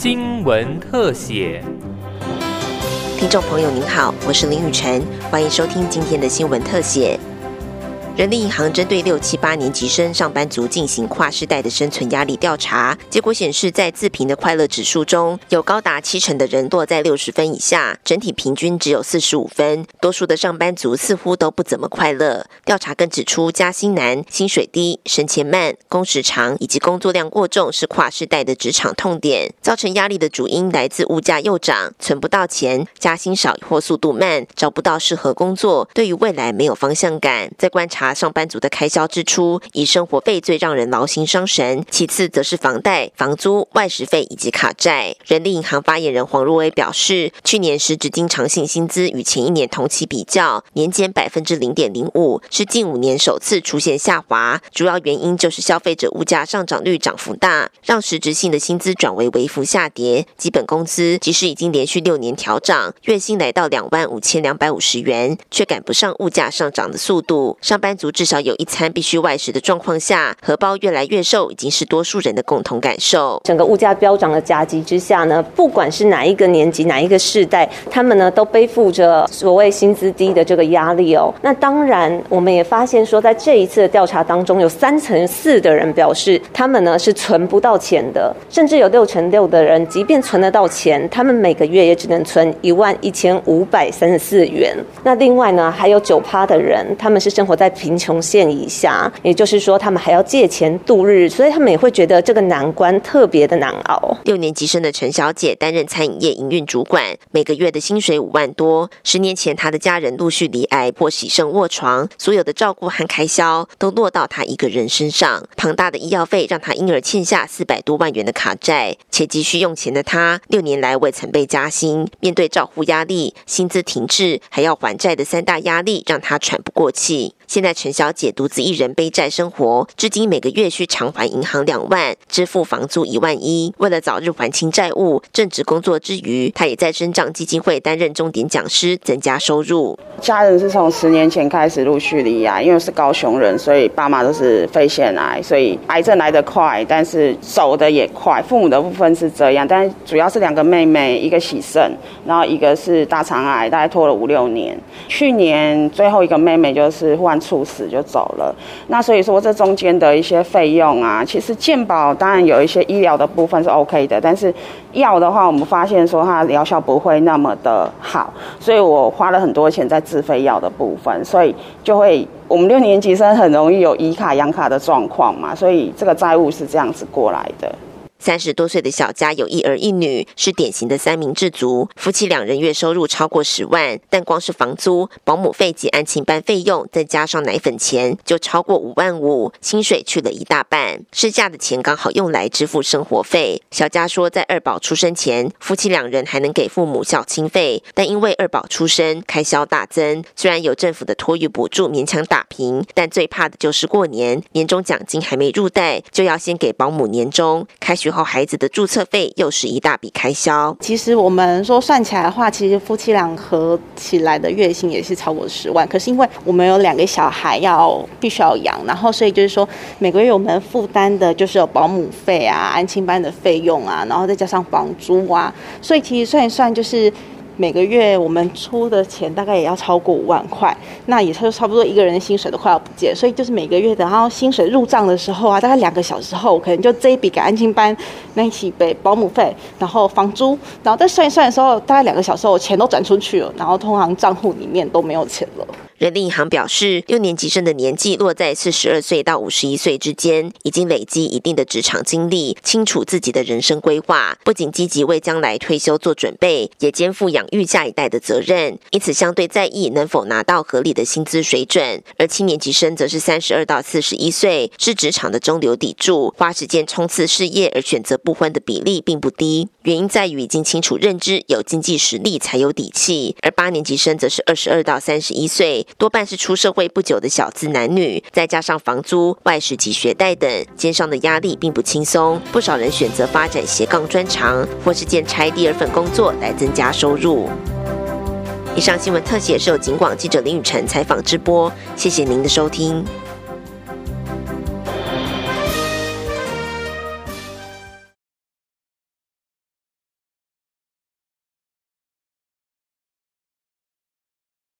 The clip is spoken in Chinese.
新闻特写。听众朋友您好，我是林雨晨，欢迎收听今天的新闻特写。人力银行针对六七八年级生上班族进行跨世代的生存压力调查，结果显示，在自评的快乐指数中，有高达七成的人落在六十分以下，整体平均只有四十五分。多数的上班族似乎都不怎么快乐。调查更指出，加薪难、薪水低、升迁慢、工时长以及工作量过重是跨世代的职场痛点。造成压力的主因来自物价又涨、存不到钱、加薪少或速度慢、找不到适合工作，对于未来没有方向感。在观察。上班族的开销支出，以生活费最让人劳心伤神，其次则是房贷、房租、外食费以及卡债。人力银行发言人黄若威表示，去年实质经常性薪资与前一年同期比较，年减百分之零点零五，是近五年首次出现下滑。主要原因就是消费者物价上涨率涨幅大，让实质性的薪资转为微幅下跌。基本工资即使已经连续六年调涨，月薪来到两万五千两百五十元，却赶不上物价上涨的速度。上班。族至少有一餐必须外食的状况下，荷包越来越瘦，已经是多数人的共同感受。整个物价飙涨的夹击之下呢，不管是哪一个年级、哪一个世代，他们呢都背负着所谓薪资低的这个压力哦。那当然，我们也发现说，在这一次的调查当中，有三成四的人表示，他们呢是存不到钱的，甚至有六成六的人，即便存得到钱，他们每个月也只能存一万一千五百三十四元。那另外呢，还有九趴的人，他们是生活在贫贫穷线以下，也就是说，他们还要借钱度日，所以他们也会觉得这个难关特别的难熬。六年级生的陈小姐担任餐饮业营运主管，每个月的薪水五万多。十年前，她的家人陆续离癌或喜胜卧床，所有的照顾和开销都落到她一个人身上。庞大的医药费让她因而欠下四百多万元的卡债，且急需用钱的她，六年来未曾被加薪。面对照护压力、薪资停滞，还要还债的三大压力，让她喘不过气。现在陈小姐独自一人背债生活，至今每个月需偿还银行两万，支付房租一万一。为了早日还清债务，正职工作之余，她也在生长基金会担任重点讲师，增加收入。家人是从十年前开始陆续离癌，因为是高雄人，所以爸妈都是肺腺癌，所以癌症来得快，但是走的也快。父母的部分是这样，但主要是两个妹妹，一个喜肾，然后一个是大肠癌，大概拖了五六年。去年最后一个妹妹就是患。猝死就走了，那所以说这中间的一些费用啊，其实健保当然有一些医疗的部分是 OK 的，但是药的话，我们发现说它疗效不会那么的好，所以我花了很多钱在自费药的部分，所以就会我们六年级生很容易有以卡养卡的状况嘛，所以这个债务是这样子过来的。三十多岁的小佳有一儿一女，是典型的三明治族。夫妻两人月收入超过十万，但光是房租、保姆费及安亲班费用，再加上奶粉钱，就超过五万五，薪水去了一大半。事假的钱刚好用来支付生活费。小佳说，在二宝出生前，夫妻两人还能给父母孝亲费，但因为二宝出生，开销大增。虽然有政府的托育补助勉强打平，但最怕的就是过年，年终奖金还没入袋，就要先给保姆年终。开学。后孩子的注册费又是一大笔开销。其实我们说算起来的话，其实夫妻俩合起来的月薪也是超过十万。可是因为我们有两个小孩要必须要养，然后所以就是说每个月我们负担的就是有保姆费啊、安亲班的费用啊，然后再加上房租啊，所以其实算一算就是。每个月我们出的钱大概也要超过五万块，那也就差不多一个人薪水都快要不见，所以就是每个月等到薪水入账的时候啊，大概两个小时后，可能就这一笔给安亲班，那一起给保姆费，然后房租，然后再算一算的时候，大概两个小时后钱都转出去了，然后通常账户里面都没有钱了。人力银行表示，六年级生的年纪落在四十二岁到五十一岁之间，已经累积一定的职场经历，清楚自己的人生规划，不仅积极为将来退休做准备，也肩负养育下一代的责任，因此相对在意能否拿到合理的薪资水准。而七年级生则是三十二到四十一岁，是职场的中流砥柱，花时间冲刺事业而选择不婚的比例并不低。原因在于已经清楚认知，有经济实力才有底气。而八年级生则是二十二到三十一岁。多半是出社会不久的小资男女，再加上房租、外食及学贷等，肩上的压力并不轻松。不少人选择发展斜杠专长，或是兼差第二份工作来增加收入。以上新闻特写是由警广记者林雨辰采访直播，谢谢您的收听。